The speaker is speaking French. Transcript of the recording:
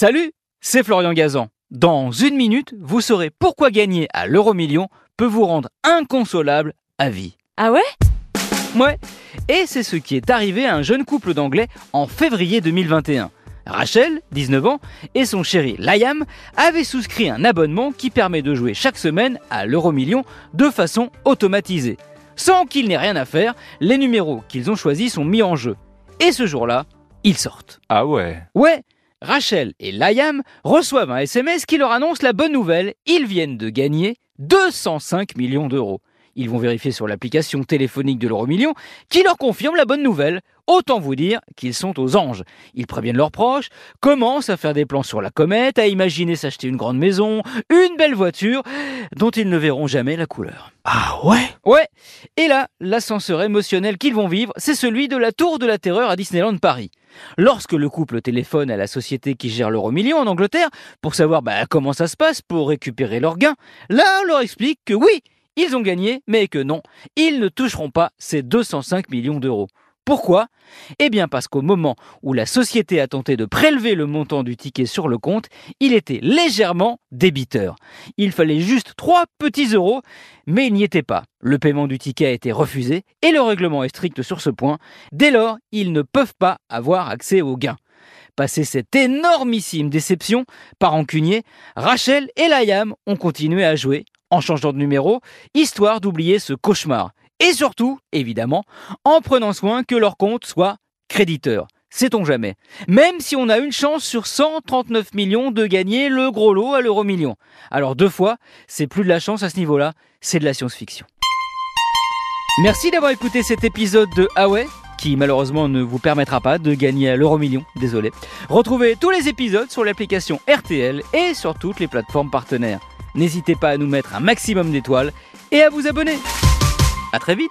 Salut, c'est Florian Gazan. Dans une minute, vous saurez pourquoi gagner à l'euro million peut vous rendre inconsolable à vie. Ah ouais? Ouais, et c'est ce qui est arrivé à un jeune couple d'anglais en février 2021. Rachel, 19 ans, et son chéri Liam avaient souscrit un abonnement qui permet de jouer chaque semaine à l'euro million de façon automatisée. Sans qu'il n'ait rien à faire, les numéros qu'ils ont choisis sont mis en jeu. Et ce jour-là, ils sortent. Ah ouais? Ouais, Rachel et Liam reçoivent un SMS qui leur annonce la bonne nouvelle. Ils viennent de gagner 205 millions d'euros. Ils vont vérifier sur l'application téléphonique de l'euro million qui leur confirme la bonne nouvelle. Autant vous dire qu'ils sont aux anges. Ils préviennent leurs proches, commencent à faire des plans sur la comète, à imaginer s'acheter une grande maison, une belle voiture, dont ils ne verront jamais la couleur. Ah ouais? Ouais, et là, l'ascenseur émotionnel qu'ils vont vivre, c'est celui de la Tour de la Terreur à Disneyland Paris. Lorsque le couple téléphone à la société qui gère l'euro million en Angleterre pour savoir bah, comment ça se passe pour récupérer leurs gains, là on leur explique que oui, ils ont gagné, mais que non, ils ne toucheront pas ces 205 millions d'euros. Pourquoi? Eh bien parce qu'au moment où la société a tenté de prélever le montant du ticket sur le compte, il était légèrement débiteur. Il fallait juste 3 petits euros, mais il n'y était pas. Le paiement du ticket a été refusé et le règlement est strict sur ce point. Dès lors, ils ne peuvent pas avoir accès aux gains. Passé cette énormissime déception, par rancunier, Rachel et Liam ont continué à jouer en changeant de numéro, histoire d'oublier ce cauchemar. Et surtout, évidemment, en prenant soin que leur compte soit créditeur. Sait-on jamais Même si on a une chance sur 139 millions de gagner le gros lot à l'euro million. Alors deux fois, c'est plus de la chance à ce niveau-là, c'est de la science-fiction. Merci d'avoir écouté cet épisode de Ah ouais qui malheureusement ne vous permettra pas de gagner à l'euro million, désolé. Retrouvez tous les épisodes sur l'application RTL et sur toutes les plateformes partenaires. N'hésitez pas à nous mettre un maximum d'étoiles et à vous abonner. À très vite